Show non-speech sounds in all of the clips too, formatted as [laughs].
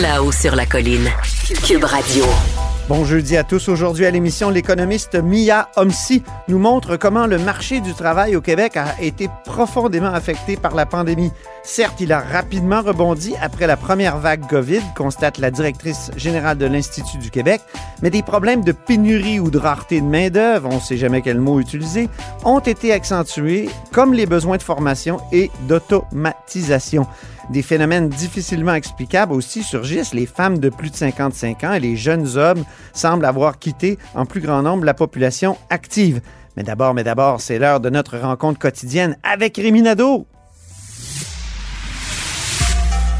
Là-haut sur la colline. Cube Radio. Bon jeudi à tous. Aujourd'hui à l'émission, l'économiste Mia Homsi nous montre comment le marché du travail au Québec a été profondément affecté par la pandémie. Certes, il a rapidement rebondi après la première vague COVID, constate la directrice générale de l'Institut du Québec, mais des problèmes de pénurie ou de rareté de main-d'œuvre, on ne sait jamais quel mot utiliser, ont été accentués, comme les besoins de formation et d'automatisation. Des phénomènes difficilement explicables aussi surgissent. Les femmes de plus de 55 ans et les jeunes hommes semblent avoir quitté en plus grand nombre la population active. Mais d'abord, mais d'abord, c'est l'heure de notre rencontre quotidienne avec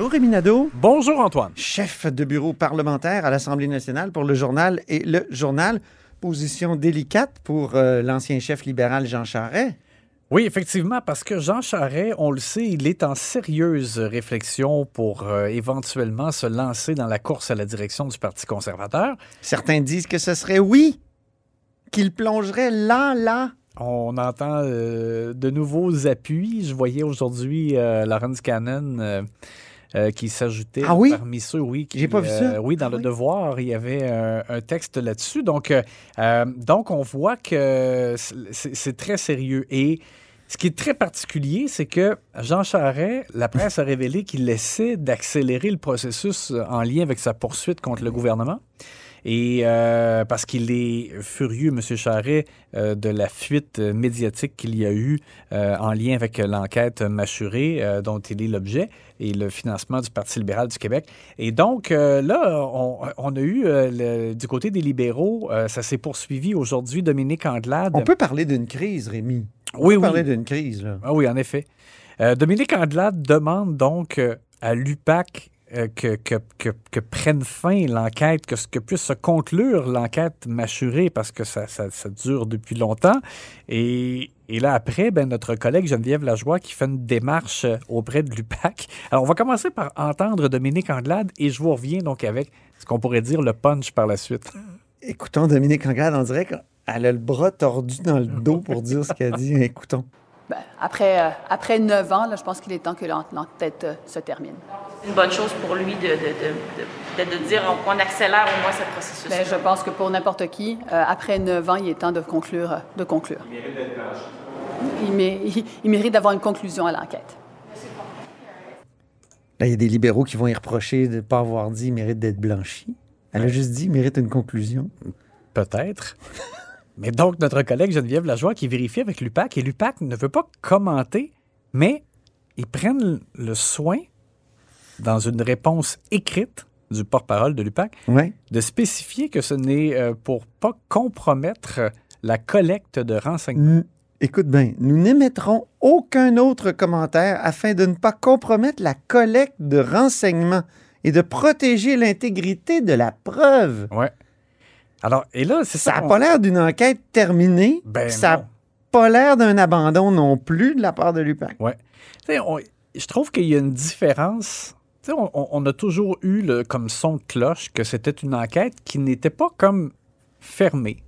Bonjour Rémi Nadeau. Bonjour, Antoine. chef de bureau parlementaire à l'Assemblée nationale pour le journal et le journal. Position délicate pour euh, l'ancien chef libéral Jean Charest. Oui, effectivement, parce que Jean Charest, on le sait, il est en sérieuse réflexion pour euh, éventuellement se lancer dans la course à la direction du Parti conservateur. Certains disent que ce serait oui, qu'il plongerait là, là. On entend euh, de nouveaux appuis. Je voyais aujourd'hui euh, Lawrence Cannon euh, euh, qui s'ajoutait Ah oui? parmi ceux, oui. J'ai pas vu ça. euh, oui, dans Ah le oui? Devoir, il y avait un, un texte là-dessus. Donc, euh, euh, donc, on voit que c'est c'est très sérieux. Et ce qui est très particulier, c'est que Jean Charest, la presse a révélé qu'il essaie d'accélérer le processus en lien avec sa poursuite contre le gouvernement. Et euh, parce qu'il est furieux, M. Charret, euh, de la fuite médiatique qu'il y a eu euh, en lien avec l'enquête mâchurée euh, dont il est l'objet et le financement du Parti libéral du Québec. Et donc, là, on, on a eu, le- du côté des libéraux, ça s'est poursuivi aujourd'hui. Dominique Anglade. On peut parler d'une crise, Rémi. On Oui, peut oui. parler d'une crise, là. Ah oui, en effet. Dominique Andelade demande donc à l'UPAC euh, que, prenne fin l'enquête, que, que puisse se conclure l'enquête mâchurée parce que ça, dure depuis longtemps. Et, là, après, ben, notre collègue Geneviève Lajoie qui fait une démarche euh, auprès de l'UPAC. Alors, on va commencer par entendre Dominique Andelade et je vous reviens donc avec ce qu'on pourrait dire le punch par la suite. Écoutons Dominique Anglade, on dirait qu'elle a le bras tordu dans le dos pour dire ce qu'elle dit. Écoutons. Ben, après, euh, après neuf ans, là, je pense qu'il est temps que l'en- l'enquête euh, se termine. une bonne chose pour lui de, de, de, de, de dire qu'on accélère au moins ce processus. Ben, je pense que pour n'importe qui, euh, après neuf ans, il est temps de conclure. euh, De conclure. Il mérite, il, [laughs] il mérite d'avoir une conclusion à l'enquête. Là, il y a des libéraux qui vont y reprocher de ne pas avoir dit il mérite d'être blanchi. Elle a juste dit il mérite une conclusion. Peut-être. Mais donc, notre collègue Geneviève Lajoie qui vérifie avec l'UPAC, et l'UPAC ne veut pas commenter, mais ils prennent le soin, dans une réponse écrite du porte-parole de l'UPAC, de spécifier que ce n'est euh, pour pas compromettre la collecte de renseignements. Écoute bien, nous n'émettrons aucun autre commentaire afin de ne pas compromettre la collecte de renseignements et de protéger l'intégrité de la preuve. Ouais. Alors, et là, c'est ça. Ça n'a pas l'air d'une enquête terminée. Ben ça n'a pas l'air d'un abandon non plus de la part de l'UPAC. Ouais. On- je trouve qu'il y a une différence on, on- a toujours eu le, comme son de cloche que c'était une enquête qui n'était pas comme fermée.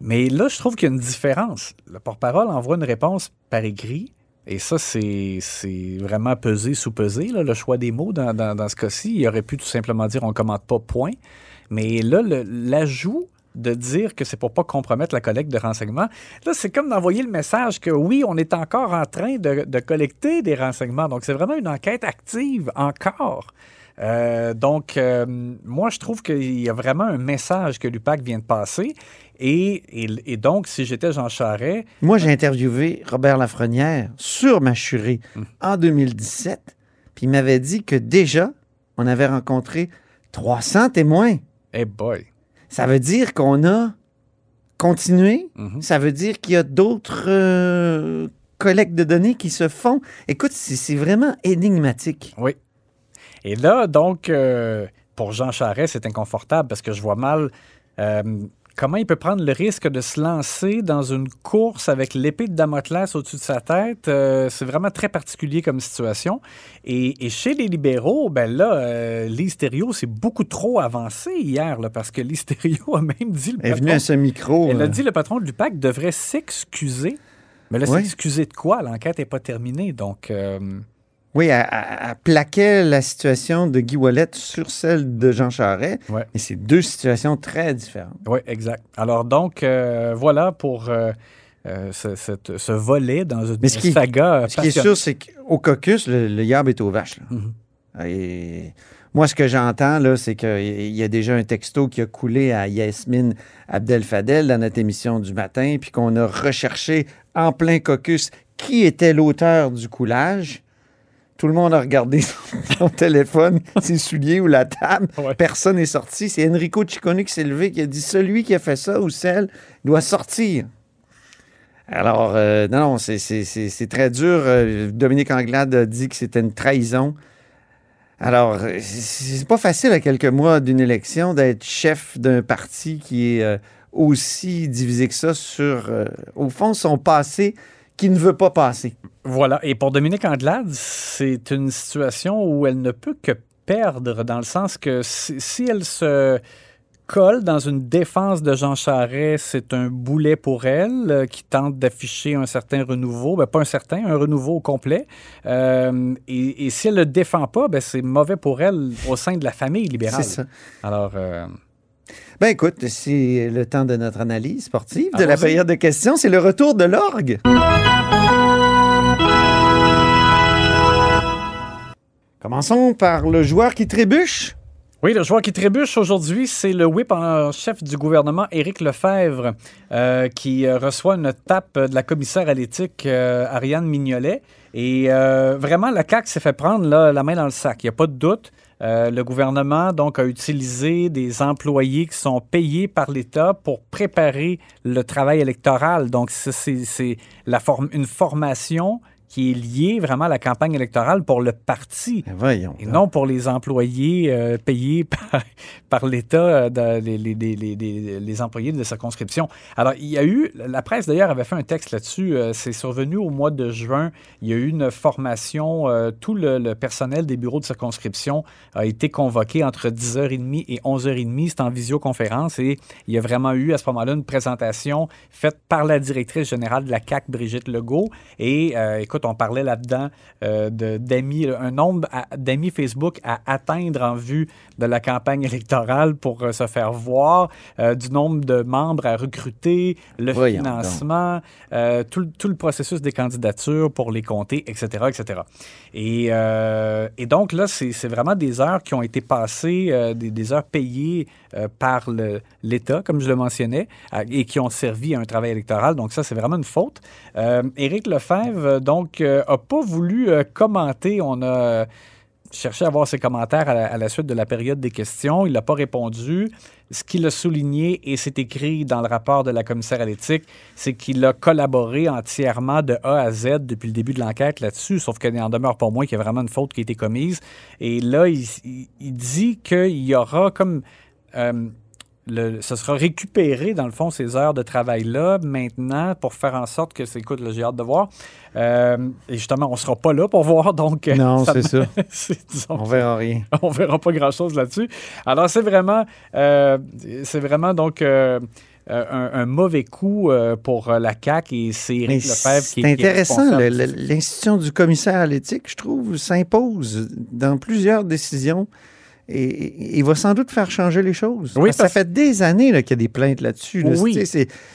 Mais là, je trouve qu'il y a une différence. Le porte-parole envoie une réponse par écrit, et ça, c'est c'est vraiment pesé sous pesé, là, le choix des mots dans, dans- dans ce cas-ci. Il aurait pu tout simplement dire on commente pas, point. Mais là, l'ajout de dire que c'est pour pas compromettre la collecte de renseignements, là, c'est comme d'envoyer le message que oui, on est encore en train de, de collecter des renseignements. Donc, c'est vraiment une enquête active encore. Euh, donc, euh, moi, je trouve qu'il y a vraiment un message que l'UPAC vient de passer. Et, et- et donc, si j'étais Jean Charest, Moi, j'ai interviewé Robert Lafrenière sur Machuré Hum. en 2017, puis il m'avait dit que déjà, on avait rencontré 300 témoins. Hey boy, Ça veut dire qu'on a continué. Mhm. Ça veut dire qu'il y a d'autres euh, collectes de données qui se font. Écoute, c'est c'est vraiment énigmatique. Oui. Et là, donc, euh, pour Jean Charest, c'est inconfortable parce que je vois mal euh, comment il peut prendre le risque de se lancer dans une course avec l'épée de Damoclès au-dessus de sa tête? Euh, c'est vraiment très particulier comme situation. Et, et chez les libéraux, ben là, euh, Thériault, c'est beaucoup trop avancé hier, là, parce que Thériault a même dit... Le Elle est venue à ce micro. elle euh, a dit le patron de l'UPAC devrait s'excuser. Mais là, Oui. s'excuser de quoi? L'enquête n'est pas terminée, donc... euh, Oui, elle, elle- plaquait la situation de Guy Wallet sur celle de Jean Charest. Ouais. Mais c'est deux situations très différentes. Oui, exact. Alors donc, euh, voilà pour euh, euh, ce, cette- ce volet dans une Mais ce qui- saga Ce qui est sûr, c'est qu'au caucus, le, le yab est aux vaches. là. Mhm. Et moi, ce que j'entends, là, c'est qu'il y a déjà un texto qui a coulé à Yasmine Abdel-Fadel dans notre émission du matin, puis qu'on a recherché en plein caucus qui était l'auteur du coulage. Tout le monde a regardé son, [laughs] son téléphone, ses souliers ou la table. Ouais. Personne n'est sorti. C'est Enrico Ciccone qui s'est levé, qui a dit celui qui a fait ça ou celle doit sortir. Alors, euh, non, non, c'est- c'est c'est- c'est très dur. Euh, Dominique Anglade a dit que c'était une trahison. Alors, euh, c'est c'est pas facile à quelques mois d'une élection d'être chef d'un parti qui est euh, aussi divisé que ça sur, euh, au fond, son passé qui ne veut pas passer. Voilà. Et pour Dominique Anglade, c'est une situation où elle ne peut que perdre, dans le sens que si, si elle se colle dans une défense de Jean Charest, c'est un boulet pour elle euh, qui tente d'afficher un certain renouveau. Ben, pas un certain, un renouveau au complet. Euh, et, et si elle ne le défend pas, ben, c'est mauvais pour elle au sein de la famille libérale. C'est ça. Alors, euh, Ben écoute, c'est le temps de notre analyse sportive, de la période de questions. C'est le retour de l'orgue. Commençons par le joueur qui trébuche. Oui, le joueur qui trébuche aujourd'hui, c'est le whip en chef du gouvernement, Éric Lefebvre, euh, qui euh, reçoit une tape de la commissaire à l'éthique, euh, Ariane Mignolet. Et euh, vraiment, la CAQ s'est fait prendre là, la main dans le sac. Il n'y a pas de doute. Euh, le gouvernement donc a utilisé des employés qui sont payés par l'État pour préparer le travail électoral. Donc, c'est la forme, une formation qui est liée vraiment à la campagne électorale pour le parti. Ben voyons. Et non pour les employés euh, payés [laughs] par, par l'État, euh, les, les- les- les- les- les employés de circonscription. Alors, il y a eu, la presse d'ailleurs avait fait un texte là-dessus, euh, c'est survenu au mois de juin, il y a eu une formation, tout le, le personnel des bureaux de circonscription a été convoqué entre 10h30 et 11h30, c'est en visioconférence, et il y a vraiment eu à ce moment-là une présentation faite par la directrice générale de la CAC, Brigitte Legault, et euh, écoute, on parlait là-dedans euh, d'amis, un nombre d'amis Facebook à atteindre en vue de la campagne électorale pour euh, se faire voir, euh, du nombre de membres à recruter, le Voyons financement, euh, tout, le- tout le processus des candidatures pour les compter, etc., etc. Et, et donc là, c'est vraiment des heures qui ont été passées, des, des heures payées par l'État, comme je le mentionnais, et qui ont servi à un travail électoral. Donc ça, c'est vraiment une faute. Euh, Éric Lefebvre, euh, donc, euh, a pas voulu euh, commenter. On a euh, cherché à avoir ses commentaires à la, suite de la période des questions. Il n'a pas répondu. Ce qu'il a souligné, et c'est écrit dans le rapport de la commissaire à l'éthique, c'est qu'il a collaboré entièrement de A à Z depuis le début de l'enquête là-dessus, sauf qu'il n'en demeure pas moins qu'il y a vraiment une faute qui a été commise. Et là, il, dit qu'il y aura comme... euh, le, ce sera récupéré, dans le fond, ces heures de travail-là, maintenant, pour faire en sorte que c'est, écoute, j'ai hâte de voir. Euh, et justement, on ne sera pas là pour [laughs] voir, donc... euh, Non, c'est ça. [laughs] c'est- disons On verra rien. [laughs] on verra pas grand-chose là-dessus. Alors, c'est vraiment, euh, c'est vraiment donc euh, un, un mauvais coup pour la CAQ et c'est Mais Éric Lefebvre qui, c'est est intéressant. L'institution du commissaire à l'éthique, je trouve, s'impose dans plusieurs décisions et, il va sans doute faire changer les choses. Oui, Parce que parce- ça fait des années qu'il y a des plaintes là-dessus. là. Oui.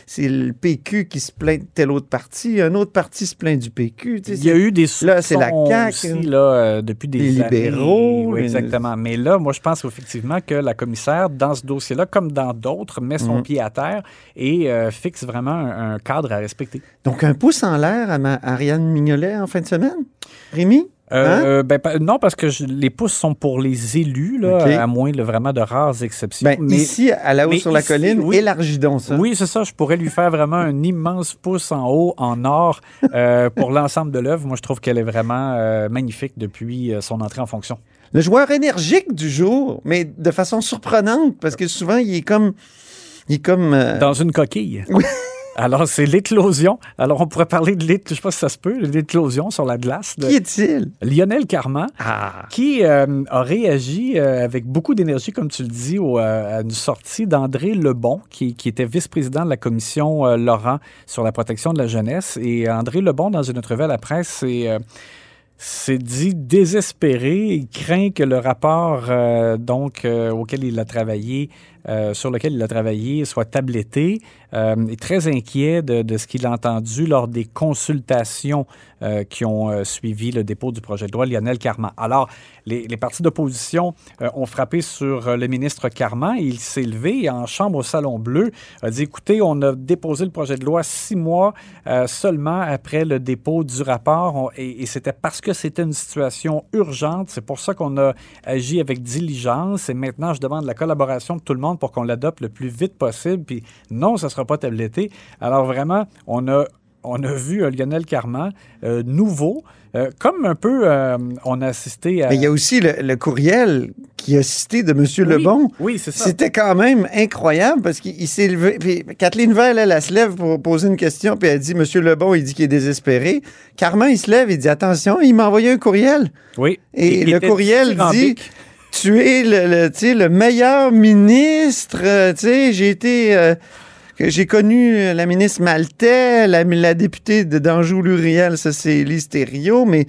C'est le PQ qui se plaint de tel autre parti, un autre parti se plaint du PQ. Il y a eu des Là, c'est la CAQ. aussi, là, euh, depuis des années. libéraux, Oui, une- exactement. Mais là, moi, je pense effectivement que la commissaire, dans ce dossier-là, comme dans d'autres, met son Mhm. pied à terre et euh, fixe vraiment un, un cadre à respecter. Donc, un pouce en l'air à ma Ariane Mignolet en fin de semaine? Rémi? Hein? Euh, ben, non, parce que je- les pouces sont pour les élus, là, à moins de vraiment de rares exceptions. Ben, ici, à la haut mais sur la ici, colline, oui. élargis donc ça. Oui, c'est ça. Je pourrais lui faire vraiment un immense pouce en haut, en or, euh, [laughs] pour l'ensemble de l'œuvre. Moi, je trouve qu'elle est vraiment euh, magnifique depuis euh, son entrée en fonction. Le joueur énergique du jour, mais de façon surprenante, parce que souvent, il est comme. Il est comme. euh, Dans une coquille. [laughs] Oui. Alors, c'est l'éclosion. Alors, on pourrait parler de l'éclosion, je sais pas si ça se peut, l'éclosion sur la glace. de Qui est-il? Lionel Carman, Ah. qui euh, a réagi euh, avec beaucoup d'énergie, comme tu le dis, au, euh, à une sortie d'André Lebon, qui, qui était vice-président de la commission Laurent sur la protection de la jeunesse. Et André Lebon, dans une entrevue à la presse, c'est... s'est dit désespéré. Il craint que le rapport euh, donc euh, auquel il a travaillé, euh, sur lequel il a travaillé, soit tabletté. Euh, est très inquiet de, ce qu'il a entendu lors des consultations euh, qui ont euh, suivi le dépôt du projet de loi Lionel Carman. Alors, les, partis d'opposition ont frappé sur le ministre Carman il s'est levé en chambre au Salon Bleu a dit, écoutez, on a déposé le projet de loi six mois seulement après le dépôt du rapport et c'était parce que c'était une situation urgente. C'est pour ça qu'on a agi avec diligence et maintenant, je demande la collaboration de tout le monde pour qu'on l'adopte le plus vite possible. Puis non, ça ne sera pas tabletté. Alors vraiment, on a on a vu un Lionel Carman euh, nouveau, euh, comme un peu euh, on a assisté à... Mais il y a aussi le, le courriel qui a cité de M. Lebon. Oui, c'est ça. C'était quand même incroyable parce qu'il il s'est levé. Puis Kathleen Veil, elle, elle se lève pour poser une question, puis elle dit M. Lebon, il dit qu'il est désespéré. Carman, il se lève, il dit Attention, il m'a envoyé un courriel. Oui. Et, Il le courriel dit. Tu es le, le, le meilleur ministre. euh, j'ai été. euh, j'ai connu euh, la ministre Maltais, la, députée d'Anjou-Luriel, ça c'est Lise mais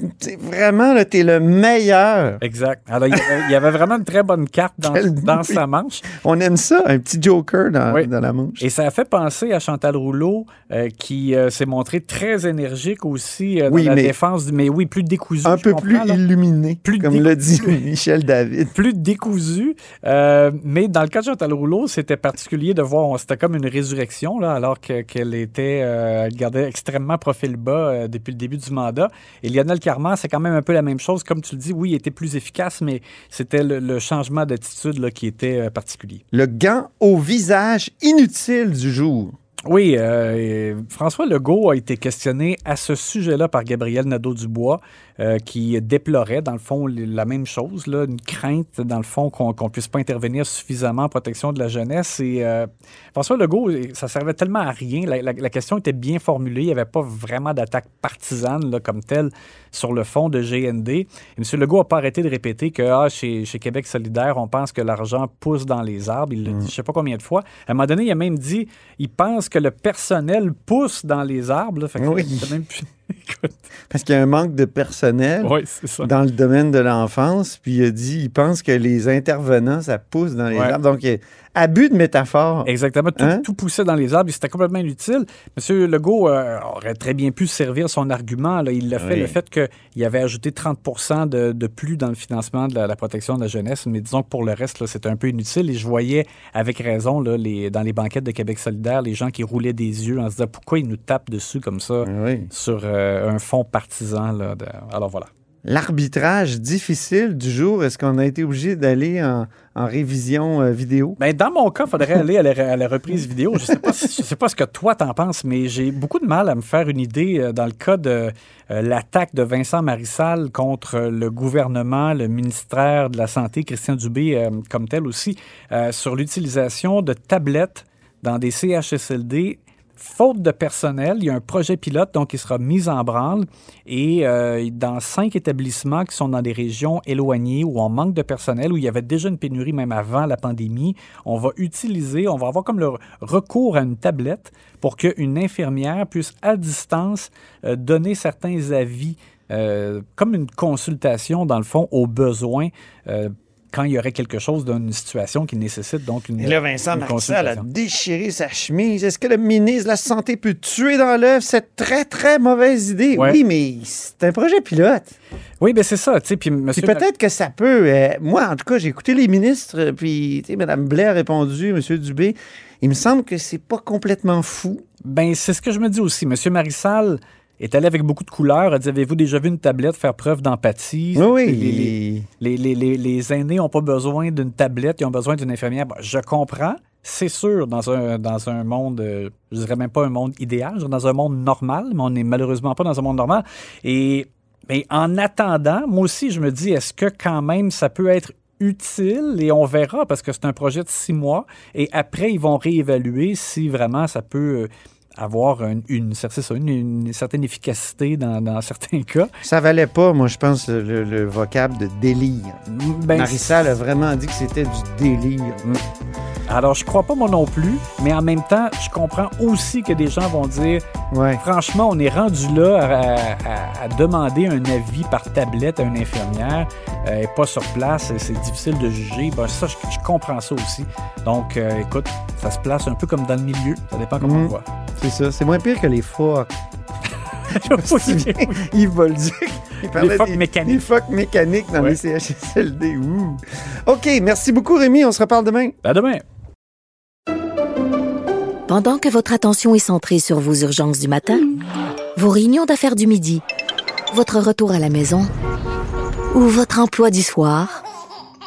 tu sais, vraiment, là, t'es le meilleur. Exact. Alors, il y, avait, il y avait vraiment une très bonne carte dans, dans sa manche. On aime ça, un petit joker dans, Oui. dans la manche. Et ça a fait penser à Chantal Rouleau, euh, qui euh, s'est montrée très énergique aussi euh, dans Oui, la mais- défense, du- mais oui, plus décousue. Un peu plus illuminé, Plus comme l'a dit [laughs] Michel David. plus décousu. Euh, mais dans le cas de Chantal Rouleau, c'était particulier de voir, c'était comme une résurrection, là, alors que- qu'elle était, elle gardait extrêmement profil bas depuis le début du mandat. Et Lionel Carman, c'est quand même un peu la même chose. Comme tu le dis, oui, il était plus efficace, mais c'était le, le changement d'attitude qui était euh, particulier. Le gant au visage inutile du jour. Oui, euh, François Legault a été questionné à ce sujet-là par Gabriel Nadeau-Dubois, euh, qui déplorait, dans le fond, la même chose, là, une crainte, dans le fond, qu'on ne puisse pas intervenir suffisamment en protection de la jeunesse. Et euh, François Legault, ça servait tellement à rien. La, la- la question était bien formulée. Il n'y avait pas vraiment d'attaque partisane là, comme telle sur le fond de GND. Et M. Legault n'a pas arrêté de répéter que ah, chez, chez Québec solidaire, on pense que l'argent pousse dans les arbres. Il l'a dit je ne sais pas combien de fois. À un moment donné, il a même dit il pense que le personnel pousse dans les arbres. là. Fait que Oui. c'était même plus- Écoute, Parce qu'il y a un manque de personnel ça. dans le domaine de l'enfance. Puis il a dit, il pense que les intervenants, ça pousse dans les Ouais. arbres. Donc, abus de métaphore. Exactement. Tout, Hein? tout poussait dans les arbres et c'était complètement inutile. M. Legault euh, aurait très bien pu servir son argument. là. Il l'a fait, Oui. le fait qu'il avait ajouté 30 de, de plus dans le financement de la, la protection de la jeunesse. Mais disons que pour le reste, c'était un peu inutile. Et je voyais avec raison là, les, dans les banquettes de Québec solidaire les gens qui roulaient des yeux en se disant pourquoi ils nous tapent dessus comme ça Oui. sur euh, un fond partisan. Là, de- Alors voilà. L'arbitrage difficile du jour. Est-ce qu'on a été obligé d'aller en, en révision euh, vidéo? Ben, dans mon cas, il faudrait [laughs] aller à la, à la reprise vidéo. Je ne sais, pas si- je sais pas ce que toi t'en penses, mais j'ai beaucoup de mal à me faire une idée euh, dans le cas de euh, l'attaque de Vincent Marissal contre le gouvernement, le ministère de la Santé, Christian Dubé euh, comme tel aussi, sur l'utilisation de tablettes dans des CHSLD. Faute de personnel, il y a un projet pilote donc qui sera mis en branle et euh, dans cinq établissements qui sont dans des régions éloignées où on manque de personnel, où il y avait déjà une pénurie même avant la pandémie, on va utiliser, on va avoir comme le recours à une tablette pour qu'une infirmière puisse à distance euh, donner certains avis, euh, comme une consultation dans le fond aux besoins. Quand il y aurait quelque chose d'une situation qui nécessite donc une Et là, Vincent Marissal a déchiré sa chemise. Est-ce que le ministre de la Santé peut tuer dans l'œuf cette très, très mauvaise idée? Ouais. Oui, mais c'est un projet pilote. Oui, ben c'est ça. Puis, Puis peut-être que ça peut. euh, moi, en tout cas, j'ai écouté les ministres, euh, puis tu sais, Mme Blais a répondu, M. Dubé. Il me semble que c'est pas complètement fou. Ben, c'est ce que je me dis aussi. Monsieur Marissal est allé avec beaucoup de couleurs. A dit Avez-vous déjà vu une tablette faire preuve d'empathie? Oui, oui. Les, les- les- les- les- les aînés n'ont pas besoin d'une tablette, ils ont besoin d'une infirmière. Bon, je comprends. C'est sûr, dans un, dans un monde, euh, je dirais même pas un monde idéal, je dirais dans un monde normal, mais on n'est malheureusement pas dans un monde normal. Et mais en attendant, moi aussi, je me dis, est-ce que quand même ça peut être utile? Et on verra parce que c'est un projet de six mois et après, ils vont réévaluer si vraiment ça peut euh, avoir une, une, c'est ça, une- une certaine efficacité dans, dans certains cas. Ça valait pas, moi, je pense, le, le vocable de délire. Ben, Marissal a vraiment dit que c'était du délire. Alors, je crois pas moi non plus, mais en même temps, je comprends aussi que des gens vont dire Ouais. franchement, on est rendu là à, à- à demander un avis par tablette à une infirmière, euh, et pas sur place, c'est difficile de juger. Ben, ça, je, je comprends ça aussi. Donc, euh, écoute, ça se place un peu comme dans le milieu, ça dépend comment Mhm. on voit. C'est ça. C'est moins pire que les phoques. Yves Bolduc. Il parlait des- mécaniques. Les phoques mécaniques dans Ouais. les CHSLD. Ouh. OK, merci beaucoup, Rémi. On se reparle demain. À demain. Pendant que votre attention est centrée sur vos urgences du matin, vos réunions d'affaires du midi, votre retour à la maison ou votre emploi du soir,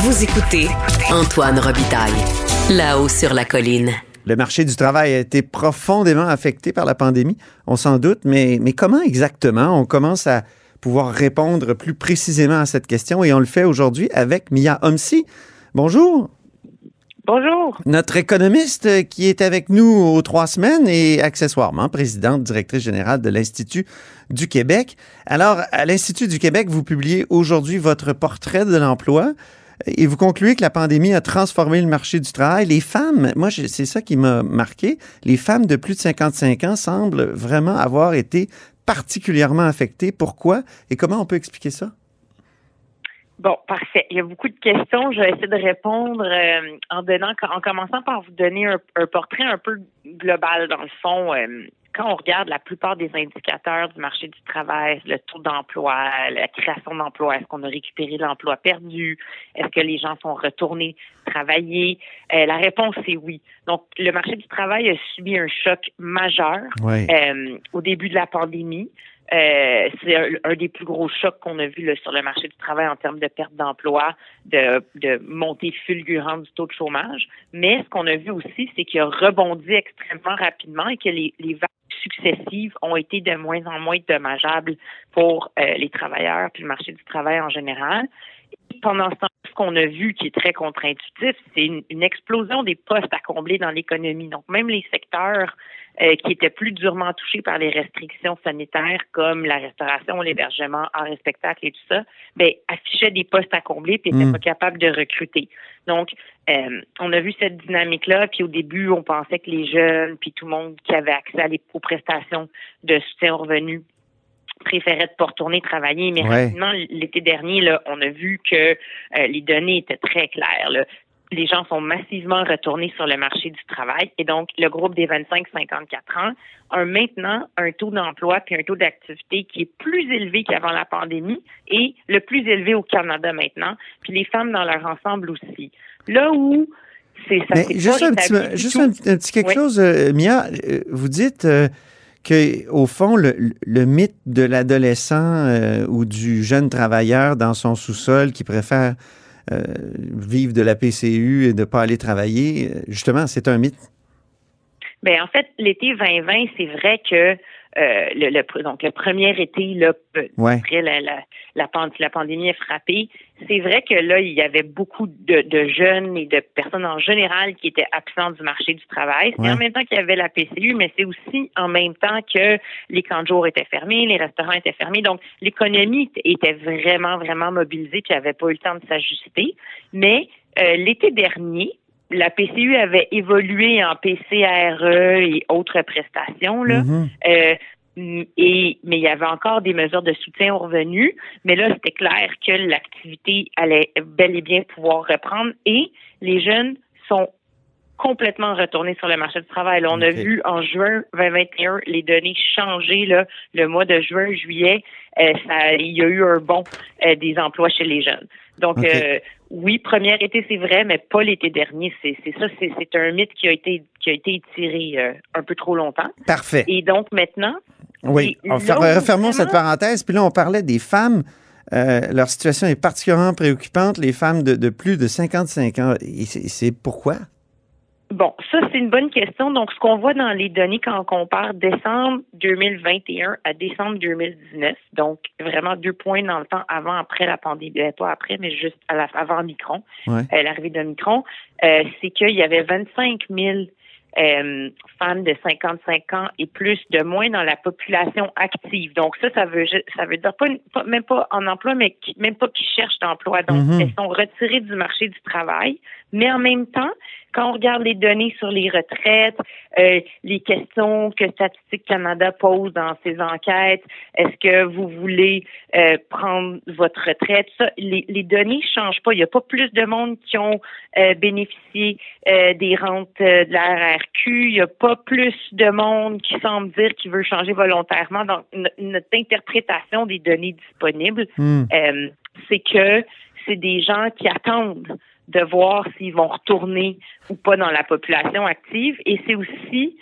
Vous écoutez Antoine Robitaille, là-haut sur la colline. Le marché du travail a été profondément affecté par la pandémie, on s'en doute, mais, mais comment exactement? On commence à pouvoir répondre plus précisément à cette question? Et on le fait aujourd'hui avec Mia Homsi. Bonjour. Bonjour. Notre économiste qui est avec nous aux trois semaines et accessoirement présidente directrice générale de l'Institut du Québec. Alors, à l'Institut du Québec, vous publiez aujourd'hui votre portrait de l'emploi. Et vous concluez que la pandémie a transformé le marché du travail. Les femmes, moi, c'est ça qui m'a marqué, les femmes de plus de 55 ans semblent vraiment avoir été particulièrement affectées. Pourquoi? Et comment on peut expliquer ça? Bon, parfait. Il y a beaucoup de questions. Je vais essayer de répondre euh, en donnant, en commençant par vous donner un, un portrait un peu global dans le fond. euh, quand on regarde la plupart des indicateurs du marché du travail, le taux d'emploi, la création d'emplois, est-ce qu'on a récupéré l'emploi perdu, est-ce que les gens sont retournés travailler, Euh, la réponse est oui. Donc, le marché du travail a subi un choc majeur euh, au début de la pandémie. Euh, c'est un, un des plus gros chocs qu'on a vu là, sur le marché du travail en termes de perte d'emploi, de, de montée fulgurante du taux de chômage. Mais ce qu'on a vu aussi, c'est qu'il a rebondi extrêmement rapidement et que les, les vagues successives ont été de moins en moins dommageables pour euh, les travailleurs puis le marché du travail en général. Et pendant ce temps, ce qu'on a vu qui est très contre-intuitif, c'est une, une explosion des postes à combler dans l'économie. Donc, même les secteurs euh, qui étaient plus durement touchés par les restrictions sanitaires comme la restauration, l'hébergement, art et spectacle et tout ça, ben, affichaient des postes à combler puis n'étaient Mm. pas capables de recruter. Donc, euh, on a vu cette dynamique-là, puis au début, on pensait que les jeunes, puis tout le monde qui avait accès à les, aux prestations de soutien aux revenus préférait de pas retourner travailler, mais Ouais. rapidement, l'été dernier, là, on a vu que euh, les données étaient très claires. là. Les gens sont massivement retournés sur le marché du travail et donc le groupe des 25-54 ans a maintenant un taux d'emploi puis un taux d'activité qui est plus élevé qu'avant la pandémie et le plus élevé au Canada maintenant, puis les femmes dans leur ensemble aussi. Là où c'est ça s'est juste un petit, juste un, petit- un petit quelque Oui. chose, euh, Mia. euh, Vous dites euh, que au fond, le, le mythe de l'adolescent euh, ou du jeune travailleur dans son sous-sol qui préfère euh, vivre de la PCU et de ne pas aller travailler, euh, justement, c'est un mythe? Ben en fait, l'été 2020, c'est vrai que euh, le, le- donc le premier été là, pe- Ouais. après la, la, la pandémie a frappé, c'est vrai que là il y avait beaucoup de, de jeunes et de personnes en général qui étaient absents du marché du travail. C'est Ouais. en même temps qu'il y avait la PCU, mais c'est aussi en même temps que les camps de jour étaient fermés, les restaurants étaient fermés, donc l'économie était vraiment vraiment mobilisée, puis avait pas eu le temps de s'ajuster. Mais euh, l'été dernier, la PCU avait évolué en PCRE et autres prestations. Là. Mhm. Euh, et, mais il y avait encore des mesures de soutien aux revenus. Mais là, c'était clair que l'activité allait bel et bien pouvoir reprendre et les jeunes sont complètement retournés sur le marché du travail. Là, on a vu en juin 2021 les données changer. Là, le mois de juin, juillet, euh, ça, il y a eu un bond euh, des emplois chez les jeunes. Donc, euh, oui, premier été, c'est vrai, mais pas l'été dernier. C'est ça, c'est un mythe qui a été qui a été étiré euh, un peu trop longtemps. Parfait. Et donc maintenant, Oui, on où refermons cette parenthèse. Puis là, on parlait des femmes. Euh, leur situation est particulièrement préoccupante, les femmes de, de plus de 55 ans. Et c'est pourquoi? Bon, ça, c'est une bonne question. Donc, ce qu'on voit dans les données quand on compare décembre 2021 à décembre 2019, donc vraiment deux points dans le temps avant, après la pandémie, euh, pas après, mais juste à la, avant Micron, Ouais. euh, l'arrivée de Micron, euh, c'est qu'il y avait 25 000 euh, femmes de 55 ans et plus de moins dans la population active. Donc ça, ça veut ça veut dire pas, pas- même pas en emploi, mais qui- même pas qui cherchent d'emploi. Donc Mhm. elles sont retirées du marché du travail. Mais en même temps, quand on regarde les données sur les retraites, euh, les questions que Statistique Canada pose dans ses enquêtes, est-ce que vous voulez euh, prendre votre retraite, ça, les, les données changent pas. Il n'y a pas plus de monde qui ont euh, bénéficié euh, des rentes euh, de la RRQ. Il n'y a pas plus de monde qui semble dire qu'il veut changer volontairement. Donc, no- notre interprétation des données disponibles, Hmm. euh, c'est que c'est des gens qui attendent de voir s'ils vont retourner ou pas dans la population active. Et c'est aussi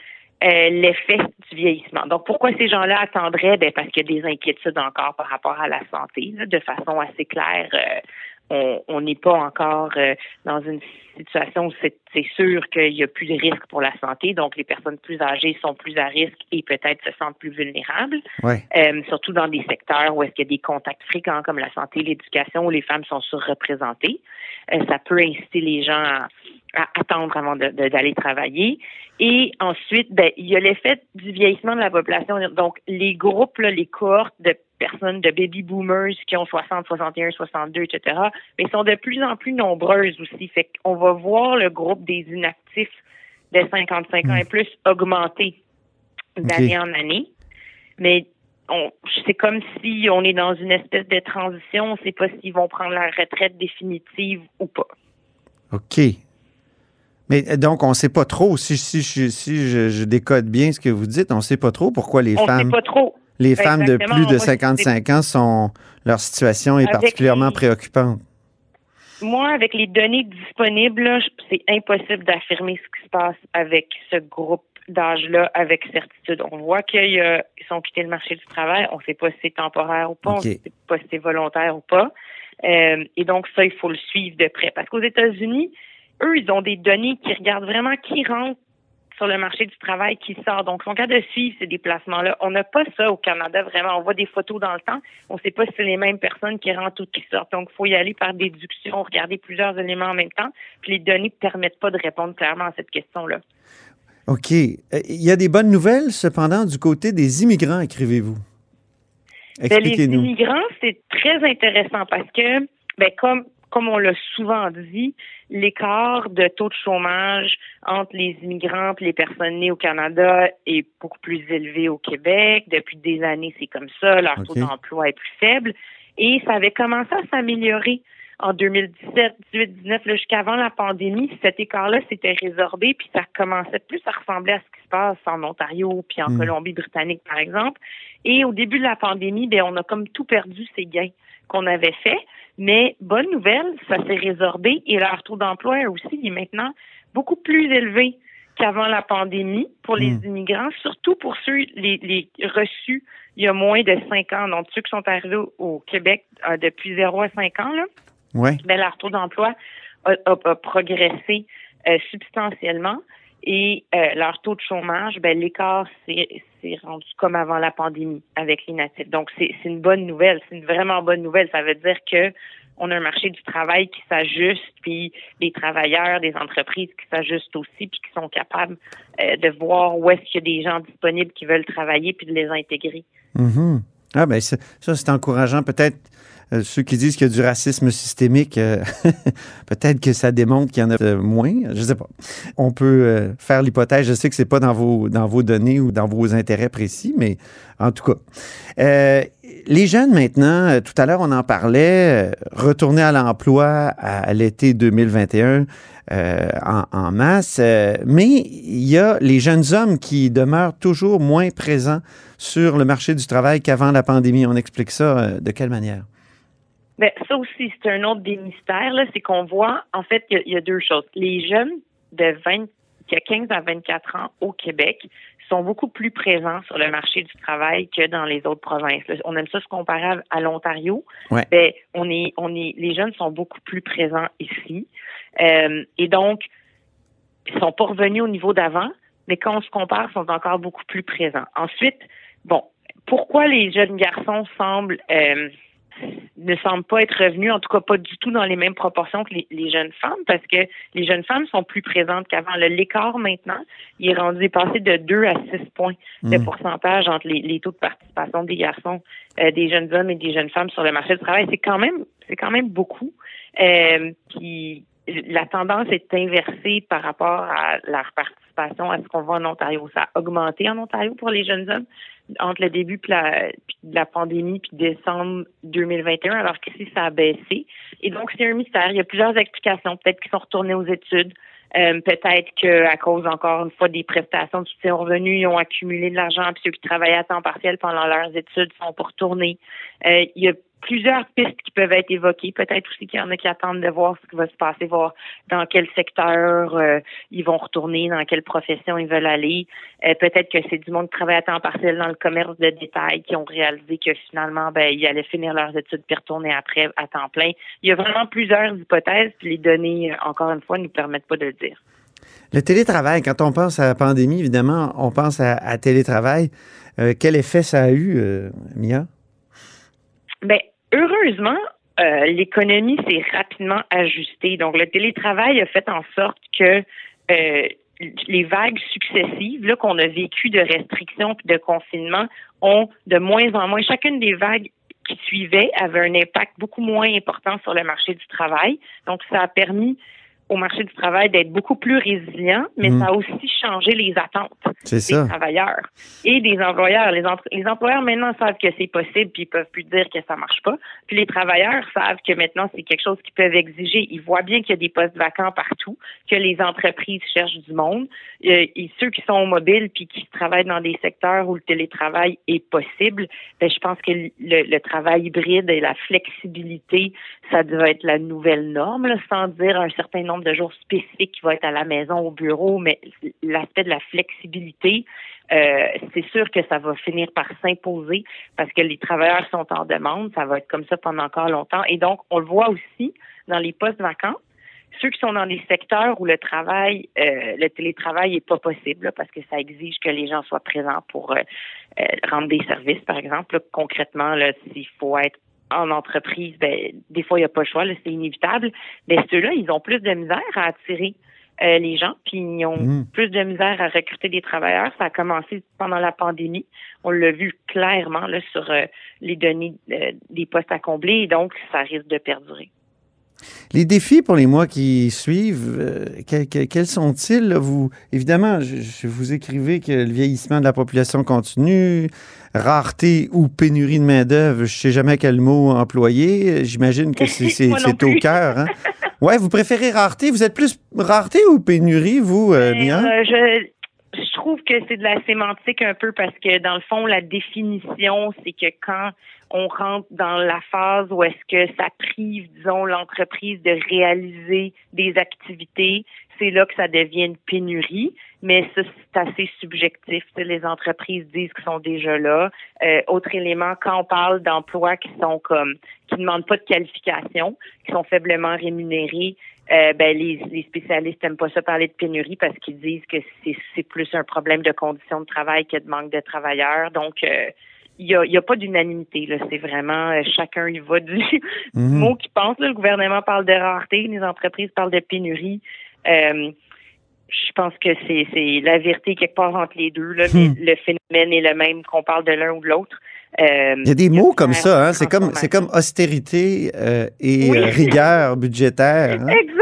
euh, l'effet du vieillissement. Donc, pourquoi ces gens-là attendraient? Ben, parce qu'il y a des inquiétudes encore par rapport à la santé, là, de façon assez claire. euh, on- n'est pas encore euh, dans une situation où c'est sûr qu'il y a plus de risques pour la santé, donc les personnes plus âgées sont plus à risque et peut-être se sentent plus vulnérables, Ouais. Euh, surtout dans des secteurs où est-ce qu'il y a des contacts fréquents comme la santé, l'éducation, où les femmes sont surreprésentées. Euh, ça peut inciter les gens à, à attendre avant de- de- d'aller travailler. Et ensuite, ben, il y a l'effet du vieillissement de la population. Donc, les groupes, là, les cohortes de personnes, de baby boomers qui ont 60, 61, 62, etc., mais sont de plus en plus nombreuses aussi. Fait qu'on va voir le groupe des inactifs de 55 ans et plus augmenter d'année en année. Mais c'est comme si on est dans une espèce de transition. On ne sait pas s'ils vont prendre la retraite définitive ou pas. OK. Mais euh, donc, on ne sait pas trop, si, si, je- si je, je décode bien ce que vous dites, on ne sait pas trop pourquoi les on femmes, sait pas trop. les femmes de plus de Moi, 55 ans sont, leur situation est Avec particulièrement les- préoccupante. Moi, avec les données disponibles, c'est impossible d'affirmer ce qui se passe avec ce groupe d'âge-là avec certitude. On voit qu'ils sont quittés le marché du travail. On ne sait pas si c'est temporaire ou pas, on ne sait pas si c'est volontaire ou pas. Euh, et donc, ça, il faut le suivre de près. Parce qu'aux États-Unis, eux, ils ont des données qui regardent vraiment qui rentre sur le marché du travail, qui sort. Donc, on cas de suivre ces déplacements-là. On n'a pas ça au Canada, vraiment. On voit des photos dans le temps. On ne sait pas si c'est les mêmes personnes qui rentrent ou qui sortent. Donc, il faut y aller par déduction, regarder plusieurs éléments en même temps. Puis les données ne permettent pas de répondre clairement à cette question-là. OK. Euh, il y a des bonnes nouvelles, cependant, du côté des immigrants, écrivez-vous? Ben, les immigrants, c'est très intéressant parce que, ben, comme, comme on l'a souvent dit, l'écart de taux de chômage entre les immigrants et les personnes nées au Canada est beaucoup plus élevé au Québec. Depuis des années, c'est comme ça. Leur taux d'emploi est plus faible. Et ça avait commencé à s'améliorer en 2017, 18, 19, jusqu'avant la pandémie, cet écart-là s'était résorbé, puis ça commençait plus à ressembler à ce qui se passe en Ontario puis en hmm. Colombie-Britannique, par exemple. Et au début de la pandémie, ben, on a comme tout perdu ces gains qu'on avait faits. Mais bonne nouvelle, ça s'est résorbé et leur taux d'emploi aussi est maintenant beaucoup plus élevé qu'avant la pandémie pour les hmm. immigrants, surtout pour ceux les, les reçus il y a moins de cinq ans. Donc, ceux qui sont arrivés au Québec euh, depuis 0 à 5 ans, là, ouais. ben, leur taux d'emploi a, progressé euh, substantiellement et euh, leur taux de chômage, ben, l'écart s'est rendu comme avant la pandémie avec les natifs. Donc, c'est une bonne nouvelle, c'est une vraiment bonne nouvelle. Ça veut dire que on a un marché du travail qui s'ajuste, puis les travailleurs des entreprises qui s'ajustent aussi, puis qui sont capables euh, de voir où est-ce qu'il y a des gens disponibles qui veulent travailler, puis de les intégrer. Mm-hmm. Ah ben ça, c'est encourageant. Peut-être euh, ceux qui disent qu'il y a du racisme systémique, euh, [laughs] peut-être que ça démontre qu'il y en a euh, moins. Je sais pas. On peut faire l'hypothèse. Je sais que c'est pas dans vos, dans vos données ou dans vos intérêts précis, mais en tout cas. les jeunes maintenant, tout à l'heure on en parlait, retourner à l'emploi à, l'été 2021 en, en, masse, mais il y a les jeunes hommes qui demeurent toujours moins présents sur le marché du travail qu'avant la pandémie. On explique ça de quelle manière? Ben, ça aussi, c'est un autre des mystères, là, c'est qu'on voit, en fait, il y, a deux choses. Les jeunes de 20, qui a 15 à 24 ans au Québec sont beaucoup plus présents sur le marché du travail que dans les autres provinces. On aime ça se comparer à, l'Ontario. Ben, on est, on est, les jeunes sont beaucoup plus présents ici. Euh, et donc, ils sont pas revenus au niveau d'avant, mais quand on se compare, ils sont encore beaucoup plus présents. Ensuite, bon, pourquoi les jeunes garçons semblent euh, ne semble pas être revenu, en tout cas pas du tout dans les mêmes proportions que les, jeunes femmes, parce que les jeunes femmes sont plus présentes qu'avant. L'écart maintenant, il est rendu passé de 2 à 6 points de hmm. pourcentage entre les, taux de participation des garçons, euh, des jeunes hommes et des jeunes femmes sur le marché du travail. C'est quand même, c'est quand même beaucoup. Euh, puis la tendance est inversée par rapport à leur participation à ce qu'on voit en Ontario. Ça a augmenté en Ontario pour les jeunes hommes, entre le début de la, pandémie puis décembre 2021, alors qu'ici, ça a baissé. Et donc, c'est un mystère. Il y a plusieurs explications. Peut-être qu'ils sont retournés aux études. Euh, peut-être qu'à cause, encore une fois, des prestations de soutien revenu, ils ont accumulé de l'argent, puis ceux qui travaillaient à temps partiel pendant leurs études sont pour retourner. Euh, il y a plusieurs pistes qui peuvent être évoquées. Peut-être aussi qu'il y en a qui attendent de voir ce qui va se passer, voir dans quel secteur euh, ils vont retourner, dans quelle profession ils veulent aller. Euh, peut-être que c'est du monde qui travaille à temps partiel dans le commerce de détail qui ont réalisé que finalement, ben, ils allaient finir leurs études puis retourner après à temps plein. Il y a vraiment plusieurs hypothèses, puis les données, euh, encore une fois, ne nous permettent pas de le dire. Le télétravail, quand on pense à la pandémie, évidemment, on pense à, télétravail. quel effet ça a eu, Mia? Ben, heureusement, euh, l'économie s'est rapidement ajustée. Donc, le télétravail a fait en sorte que euh, les vagues successives là qu'on a vécues de restrictions et de confinement ont de moins en moins. Chacune des vagues qui suivaient avait un impact beaucoup moins important sur le marché du travail. Donc, ça a permis au marché du travail d'être beaucoup plus résilient, mais mm. ça a aussi changé les attentes des travailleurs et des employeurs. Les, les employeurs maintenant savent que c'est possible, puis ils peuvent plus dire que ça marche pas. Puis les travailleurs savent que maintenant c'est quelque chose qu'ils peuvent exiger. Ils voient bien qu'il y a des postes vacants partout, que les entreprises cherchent du monde. Euh, et ceux qui sont mobiles puis qui travaillent dans des secteurs où le télétravail est possible, ben, je pense que le, le, travail hybride et la flexibilité, ça doit être la nouvelle norme, sans dire un certain nombre de jours spécifiques qui va être à la maison, au bureau, mais l'aspect de la flexibilité, euh, c'est sûr que ça va finir par s'imposer parce que les travailleurs sont en demande. Ça va être comme ça pendant encore longtemps. Et donc, on le voit aussi dans les postes vacants. Ceux qui sont dans des secteurs où le travail, euh, le télétravail est pas possible parce que ça exige que les gens soient présents pour euh, rendre des services, par exemple. concrètement, là, s'il faut être en entreprise, ben, des fois, il n'y a pas le choix, c'est inévitable. Mais ceux-là, ils ont plus de misère à attirer euh, les gens, puis ils ont Mm. plus de misère à recruter des travailleurs. Ça a commencé pendant la pandémie. On l'a vu clairement là, sur euh, les données euh, des postes à combler, et donc ça risque de perdurer. Les défis pour les mois qui suivent, euh, que- que- quels sont-ils? Vous, évidemment, je, je- vous écrivez que le vieillissement de la population continue, rareté ou pénurie de main-d'œuvre, je ne sais jamais quel mot employer. J'imagine que c'est [laughs] au cœur. Hein? Ouais, vous préférez rareté? Vous êtes plus rareté ou pénurie, vous, euh, Mia? Euh, je, je trouve que c'est de la sémantique un peu parce que dans le fond, la définition, c'est que quand on rentre dans la phase où est-ce que ça prive, disons, l'entreprise de réaliser des activités, c'est là que ça devient une pénurie. Mais ça, c'est assez subjectif. Les entreprises disent qu'ils sont déjà là. Euh, autre élément, quand on parle d'emplois qui sont comme qui ne demandent pas de qualification, qui sont faiblement rémunérés, euh, ben les, les spécialistes n'aiment pas ça parler de pénurie parce qu'ils disent que c'est c'est plus un problème de conditions de travail que de manque de travailleurs. Donc euh, il y a, y a pas d'unanimité là. C'est vraiment euh, chacun y va du, [laughs] Mhm. mot qu'il pense. là. Le gouvernement parle de rareté, les entreprises parlent de pénurie. Euh, je pense que c'est c'est la vérité quelque part entre les deux. Là, mais Hmm. le phénomène est le même qu'on parle de l'un ou de l'autre. Euh, Il y a des mots comme ça, hein? c'est comme, c'est comme austérité euh, et Oui. euh, rigueur budgétaire. hein? Exact.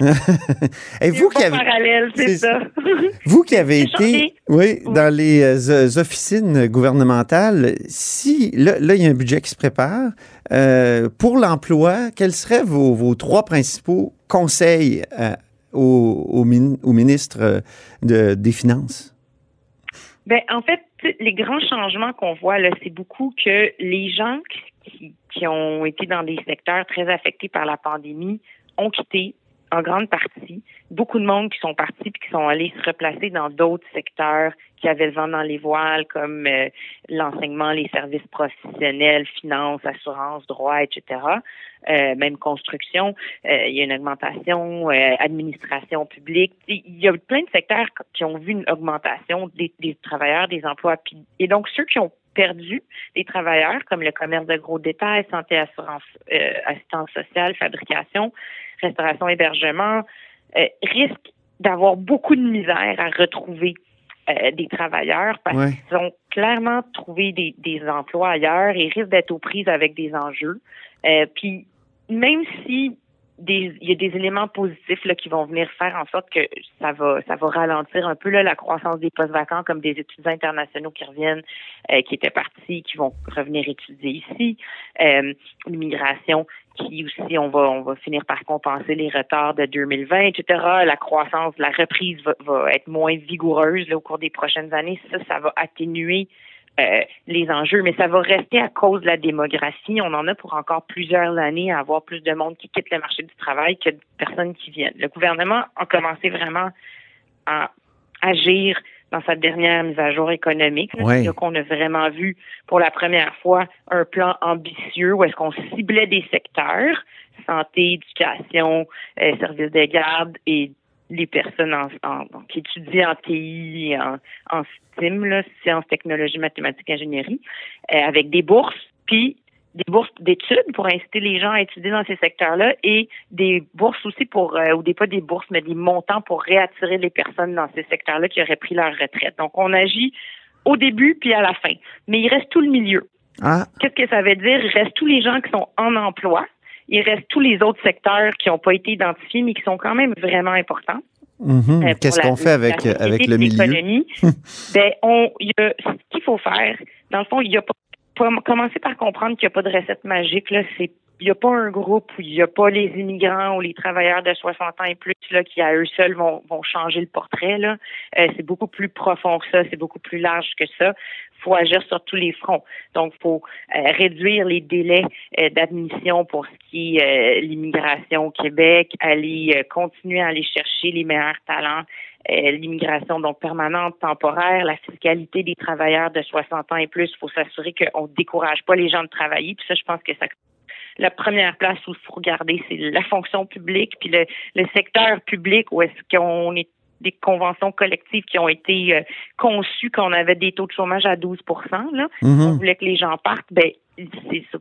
[laughs] Et vous qui avez, parallèle, c'est c'est ça. [laughs] Vous qui avez J'ai été oui, dans les euh, officines gouvernementales, si là, là, il y a un budget qui se prépare, pour l'emploi, quels seraient vos, vos trois principaux conseils au, au, min- au ministre de, des Finances? Ben, en fait, les grands changements qu'on voit, là, c'est beaucoup que les gens qui, qui ont été dans des secteurs très affectés par la pandémie ont quitté en grande partie. Beaucoup de monde qui sont partis puis qui sont allés se replacer dans d'autres secteurs qui avaient le vent dans les voiles, comme euh, l'enseignement, les services professionnels, finances, assurances, droits, etc. Euh, même construction, euh, il y a une augmentation, administration publique. Il y a plein de secteurs qui ont vu une augmentation des, des travailleurs, des emplois. Et donc, ceux qui ont perdu des travailleurs, comme le commerce de gros détail, santé, assurance, assistance sociale, fabrication, restauration, hébergement, euh, risquent d'avoir beaucoup de misère à retrouver euh, des travailleurs parce Ouais. qu'ils ont clairement trouvé des, des emplois ailleurs et risquent d'être aux prises avec des enjeux. Euh, puis même si des- il y a des éléments positifs là, qui vont venir faire en sorte que ça va ça va ralentir un peu là, la croissance des postes vacants comme des étudiants internationaux qui reviennent euh, qui étaient partis qui vont revenir étudier ici. Euh, l'immigration qui aussi on va on va finir par compenser les retards de 2020 etc la croissance la reprise va, va être moins vigoureuse là, au cours des prochaines années. Ça ça va atténuer euh, les enjeux, mais ça va rester à cause de la démographie. On en a pour encore plusieurs années à avoir plus de monde qui quitte le marché du travail que de personnes qui viennent. Le gouvernement a commencé vraiment à agir dans sa dernière mise à jour économique. Ouais. Qu'on a vraiment vu pour la première fois un plan ambitieux où est-ce qu'on ciblait des secteurs, santé, éducation, euh, services de garde et les personnes en, en- qui étudient en TI, en, en là, sciences, technologies, mathématiques, ingénierie, euh, avec des bourses, puis des bourses d'études pour inciter les gens à étudier dans ces secteurs-là et des bourses aussi pour, euh, ou des pas des bourses, mais des montants pour réattirer les personnes dans ces secteurs-là qui auraient pris leur retraite. Donc, on agit au début puis à la fin. Mais il reste tout le milieu. Ah, Qu'est-ce que ça veut dire? Il reste tous les gens qui sont en emploi. Il reste tous les autres secteurs qui n'ont pas été identifiés, mais qui sont quand même vraiment importants. mhm. Euh, Qu'est-ce qu'on fait avec, avec le milieu? [laughs] ben, on, il y a, ce qu'il faut faire, dans le fond, il y a pas, pas- commencer par comprendre qu'il n'y a pas de recette magique, là, c'est, il n'y a pas un groupe où il n'y a pas les immigrants ou les travailleurs de 60 ans et plus là, qui à eux seuls vont, vont changer le portrait. Là. Euh, c'est beaucoup plus profond que ça, c'est beaucoup plus large que ça. faut agir sur tous les fronts. Donc, faut euh, réduire les délais euh, d'admission pour ce qui est l'immigration au Québec, aller continuer à aller chercher les meilleurs talents, l'immigration donc permanente, temporaire, la fiscalité des travailleurs de 60 ans et plus. Il faut s'assurer qu'on ne décourage pas les gens de travailler. Puis ça, je pense que ça la première place où il faut regarder, c'est la fonction publique, puis le, le secteur public où est-ce qu'on est des conventions collectives qui ont été euh, conçues quand on avait des taux de chômage à 12% là. Mhm. On voulait que les gens partent, ben c'est ça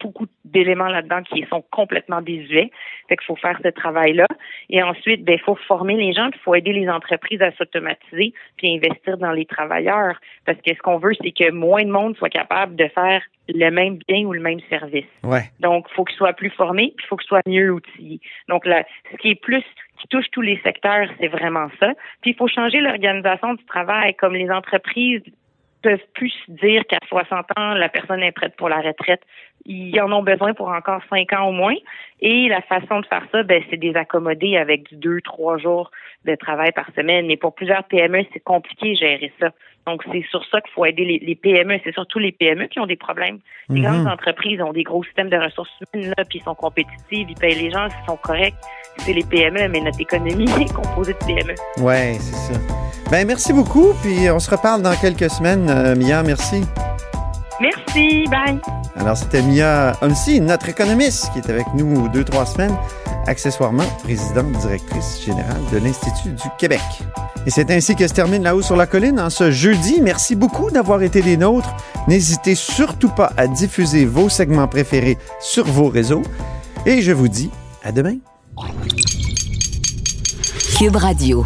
beaucoup d'éléments là-dedans qui sont complètement désuets. Fait qu'il faut faire ce travail-là. Et ensuite, ben, il faut former les gens, il faut aider les entreprises à s'automatiser puis investir dans les travailleurs. Parce que ce qu'on veut, c'est que moins de monde soit capable de faire le même bien ou le même service. Ouais. Donc, il faut qu'ils soient plus formés, puis il faut qu'ils soient mieux outillés. Donc, là, ce qui est plus qui touche tous les secteurs, c'est vraiment ça. Puis il faut changer l'organisation du travail, comme les entreprises peuvent plus dire qu'à 60 ans, la personne est prête pour la retraite. Ils en ont besoin pour encore 5 ans au moins. Et la façon de faire ça, ben, c'est de les accommoder avec deux, trois jours de travail par semaine. Mais pour plusieurs PME, c'est compliqué de gérer ça. Donc, c'est sur ça qu'il faut aider les, PME. C'est surtout les PME qui ont des problèmes. Les Mhm. grandes entreprises ont des gros systèmes de ressources humaines, là, puis ils sont compétitifs, ils payent les gens, ils sont corrects. C'est les PME, mais notre économie est composée de PME. Ouais, c'est ça. Ben, merci beaucoup, puis on se reparle dans quelques semaines, euh, Mia. Merci. Merci, bye. Alors, c'était Mia Homsi, notre économiste, qui est avec nous deux, trois semaines, accessoirement présidente directrice générale de l'Institut du Québec. Et c'est ainsi que se termine La Haut sur la Colline en ce jeudi. Merci beaucoup d'avoir été des nôtres. N'hésitez surtout pas à diffuser vos segments préférés sur vos réseaux. Et je vous dis à demain. Cube Radio.